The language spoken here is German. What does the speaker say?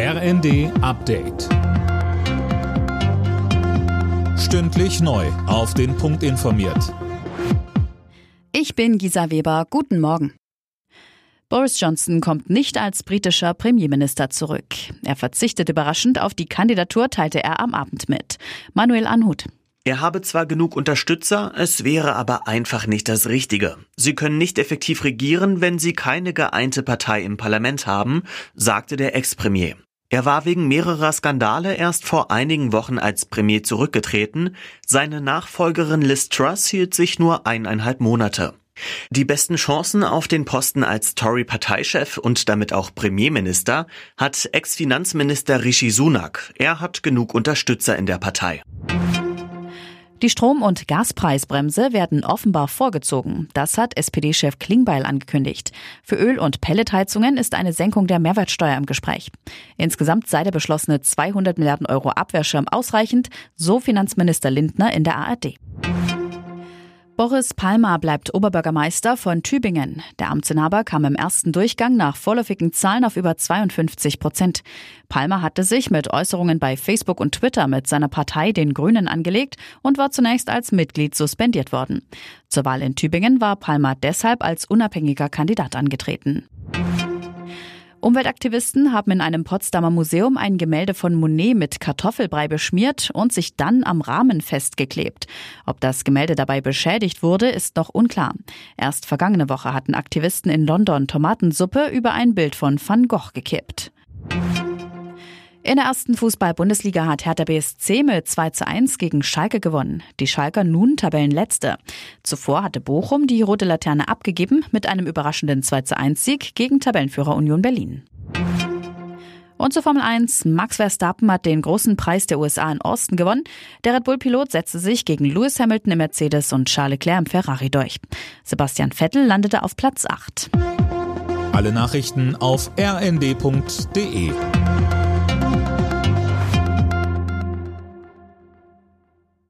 RND Update. Stündlich neu. Auf den Punkt informiert. Ich bin Gisa Weber. Guten Morgen. Boris Johnson kommt nicht als britischer Premierminister zurück. Er verzichtet überraschend auf die Kandidatur, teilte er am Abend mit. Manuel Anhut. Er habe zwar genug Unterstützer, es wäre aber einfach nicht das Richtige. Sie können nicht effektiv regieren, wenn sie keine geeinte Partei im Parlament haben, sagte der Ex-Premier. Er war wegen mehrerer Skandale erst vor einigen Wochen als Premier zurückgetreten. Seine Nachfolgerin Liz Truss hielt sich nur eineinhalb Monate. Die besten Chancen auf den Posten als Tory-Parteichef und damit auch Premierminister hat Ex-Finanzminister Rishi Sunak. Er hat genug Unterstützer in der Partei. Die Strom- und Gaspreisbremse werden offenbar vorgezogen. Das hat SPD-Chef Klingbeil angekündigt. Für Öl- und Pelletheizungen ist eine Senkung der Mehrwertsteuer im Gespräch. Insgesamt sei der beschlossene 200 Milliarden Euro Abwehrschirm ausreichend, so Finanzminister Lindner in der ARD. Boris Palmer bleibt Oberbürgermeister von Tübingen. Der Amtsinhaber kam im ersten Durchgang nach vorläufigen Zahlen auf über 52 Prozent. Palmer hatte sich mit Äußerungen bei Facebook und Twitter mit seiner Partei den Grünen angelegt und war zunächst als Mitglied suspendiert worden. Zur Wahl in Tübingen war Palmer deshalb als unabhängiger Kandidat angetreten. Umweltaktivisten haben in einem Potsdamer Museum ein Gemälde von Monet mit Kartoffelbrei beschmiert und sich dann am Rahmen festgeklebt. Ob das Gemälde dabei beschädigt wurde, ist noch unklar. Erst vergangene Woche hatten Aktivisten in London Tomatensuppe über ein Bild von Van Gogh gekippt. In der ersten Fußball-Bundesliga hat Hertha BSC mit 2 zu 1 gegen Schalke gewonnen. Die Schalker nun Tabellenletzte. Zuvor hatte Bochum die rote Laterne abgegeben mit einem überraschenden 2 zu 1 Sieg gegen Tabellenführer Union Berlin. Und zur Formel 1. Max Verstappen hat den großen Preis der USA in Austin gewonnen. Der Red Bull-Pilot setzte sich gegen Lewis Hamilton im Mercedes und Charles Leclerc im Ferrari durch. Sebastian Vettel landete auf Platz 8. Alle Nachrichten auf rnd.de